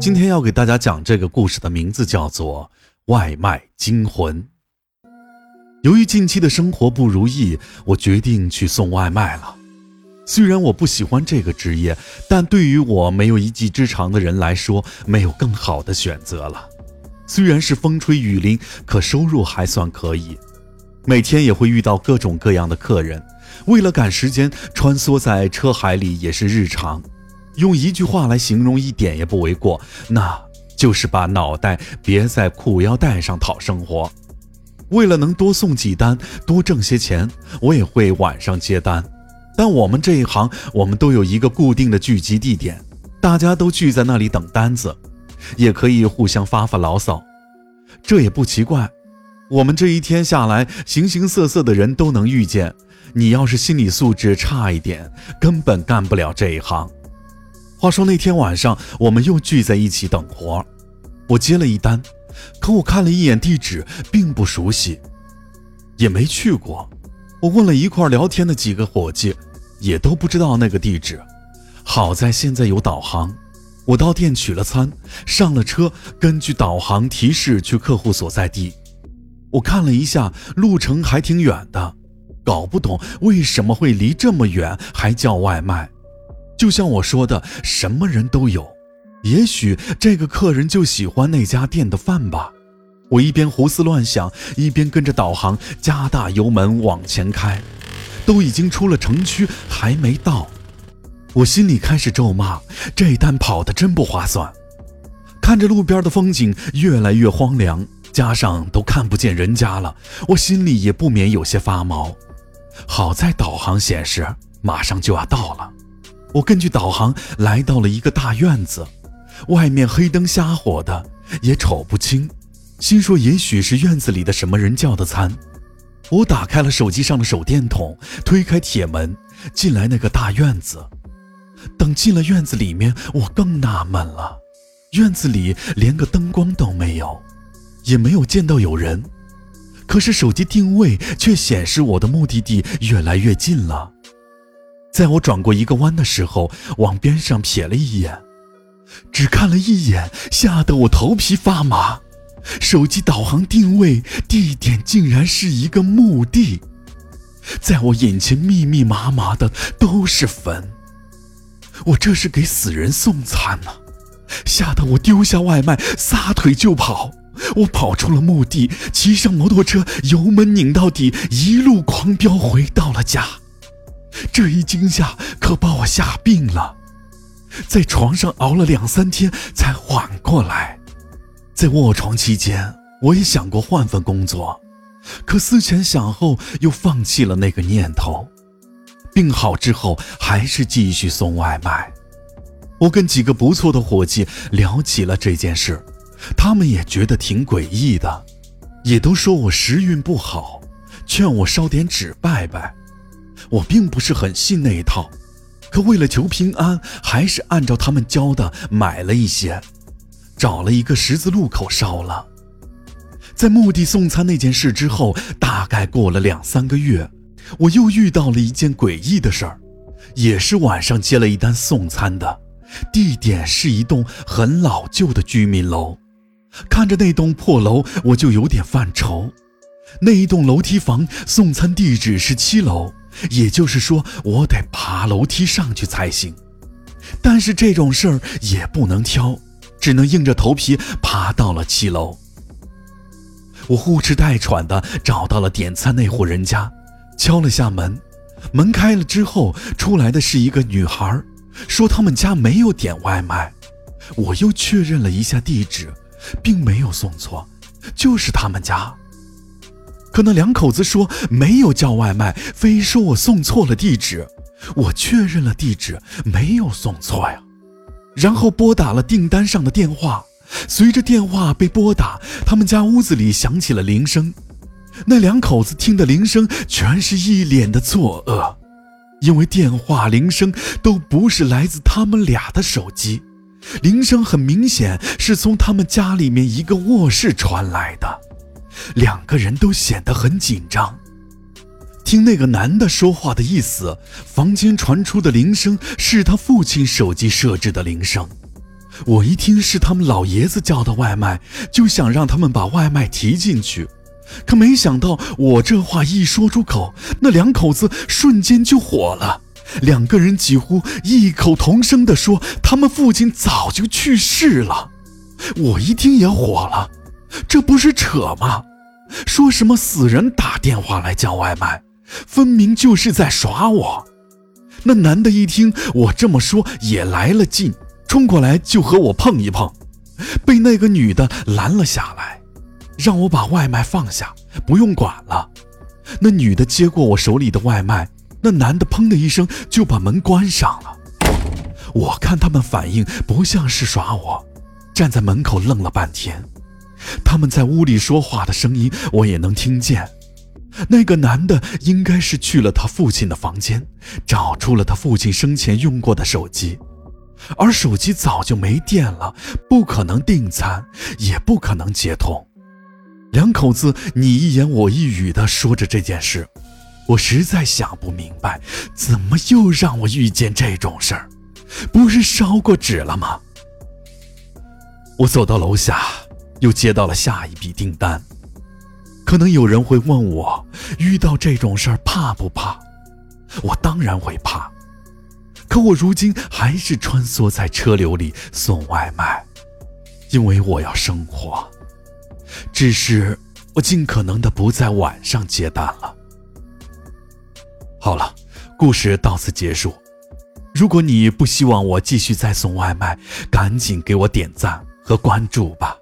今天要给大家讲这个故事的名字叫做《外卖惊魂》。由于近期的生活不如意，我决定去送外卖了。虽然我不喜欢这个职业，但对于我没有一技之长的人来说，没有更好的选择了。虽然是风吹雨淋，可收入还算可以。每天也会遇到各种各样的客人，为了赶时间，穿梭在车海里也是日常。用一句话来形容一点也不为过，那就是把脑袋别在裤腰带上讨生活。为了能多送几单，多挣些钱，我也会晚上接单。但我们这一行，我们都有一个固定的聚集地点，大家都聚在那里等单子，也可以互相发发牢骚。这也不奇怪，我们这一天下来，形形色色的人都能遇见。你要是心理素质差一点，根本干不了这一行。话说那天晚上，我们又聚在一起等活儿我接了一单，可我看了一眼地址，并不熟悉，也没去过。我问了一块聊天的几个伙计，也都不知道那个地址。好在现在有导航，我到店取了餐，上了车，根据导航提示去客户所在地。我看了一下，路程还挺远的，搞不懂为什么会离这么远还叫外卖。就像我说的，什么人都有，也许这个客人就喜欢那家店的饭吧。我一边胡思乱想，一边跟着导航加大油门往前开。都已经出了城区，还没到，我心里开始咒骂：这单跑的真不划算。看着路边的风景越来越荒凉，加上都看不见人家了，我心里也不免有些发毛。好在导航显示马上就要到了。我根据导航来到了一个大院子，外面黑灯瞎火的，也瞅不清。心说也许是院子里的什么人叫的餐。我打开了手机上的手电筒，推开铁门，进来那个大院子。等进了院子里面，我更纳闷了，院子里连个灯光都没有，也没有见到有人。可是手机定位却显示我的目的地越来越近了。在我转过一个弯的时候，往边上瞥了一眼，只看了一眼，吓得我头皮发麻。手机导航定位地点竟然是一个墓地，在我眼前密密麻麻的都是坟。我这是给死人送餐呢！吓得我丢下外卖，撒腿就跑。我跑出了墓地，骑上摩托车，油门拧到底，一路狂飙回到了家。这一惊吓可把我吓病了，在床上熬了两三天才缓过来。在卧床期间，我也想过换份工作，可思前想后又放弃了那个念头。病好之后，还是继续送外卖。我跟几个不错的伙计聊起了这件事，他们也觉得挺诡异的，也都说我时运不好，劝我烧点纸拜拜。我并不是很信那一套，可为了求平安，还是按照他们教的买了一些，找了一个十字路口烧了。在墓地送餐那件事之后，大概过了两三个月，我又遇到了一件诡异的事儿，也是晚上接了一单送餐的，地点是一栋很老旧的居民楼。看着那栋破楼，我就有点犯愁。那一栋楼梯房送餐地址是七楼。也就是说，我得爬楼梯上去才行。但是这种事儿也不能挑，只能硬着头皮爬到了七楼。我呼哧带喘的找到了点餐那户人家，敲了下门。门开了之后，出来的是一个女孩，说他们家没有点外卖。我又确认了一下地址，并没有送错，就是他们家。可那两口子说没有叫外卖，非说我送错了地址。我确认了地址，没有送错呀。然后拨打了订单上的电话，随着电话被拨打，他们家屋子里响起了铃声。那两口子听的铃声，全是一脸的错愕，因为电话铃声都不是来自他们俩的手机，铃声很明显是从他们家里面一个卧室传来的。两个人都显得很紧张。听那个男的说话的意思，房间传出的铃声是他父亲手机设置的铃声。我一听是他们老爷子叫的外卖，就想让他们把外卖提进去。可没想到，我这话一说出口，那两口子瞬间就火了。两个人几乎异口同声地说：“他们父亲早就去世了。”我一听也火了，这不是扯吗？说什么死人打电话来叫外卖，分明就是在耍我。那男的一听我这么说，也来了劲，冲过来就和我碰一碰，被那个女的拦了下来，让我把外卖放下，不用管了。那女的接过我手里的外卖，那男的砰的一声就把门关上了。我看他们反应不像是耍我，站在门口愣了半天。他们在屋里说话的声音我也能听见。那个男的应该是去了他父亲的房间，找出了他父亲生前用过的手机，而手机早就没电了，不可能订餐，也不可能接通。两口子你一言我一语的说着这件事，我实在想不明白，怎么又让我遇见这种事儿？不是烧过纸了吗？我走到楼下，又接到了下一笔订单。可能有人会问我，遇到这种事儿怕不怕？我当然会怕，可我如今还是穿梭在车流里送外卖，因为我要生活。只是我尽可能的不在晚上接单了。好了，故事到此结束。如果你不希望我继续再送外卖，赶紧给我点赞和关注吧。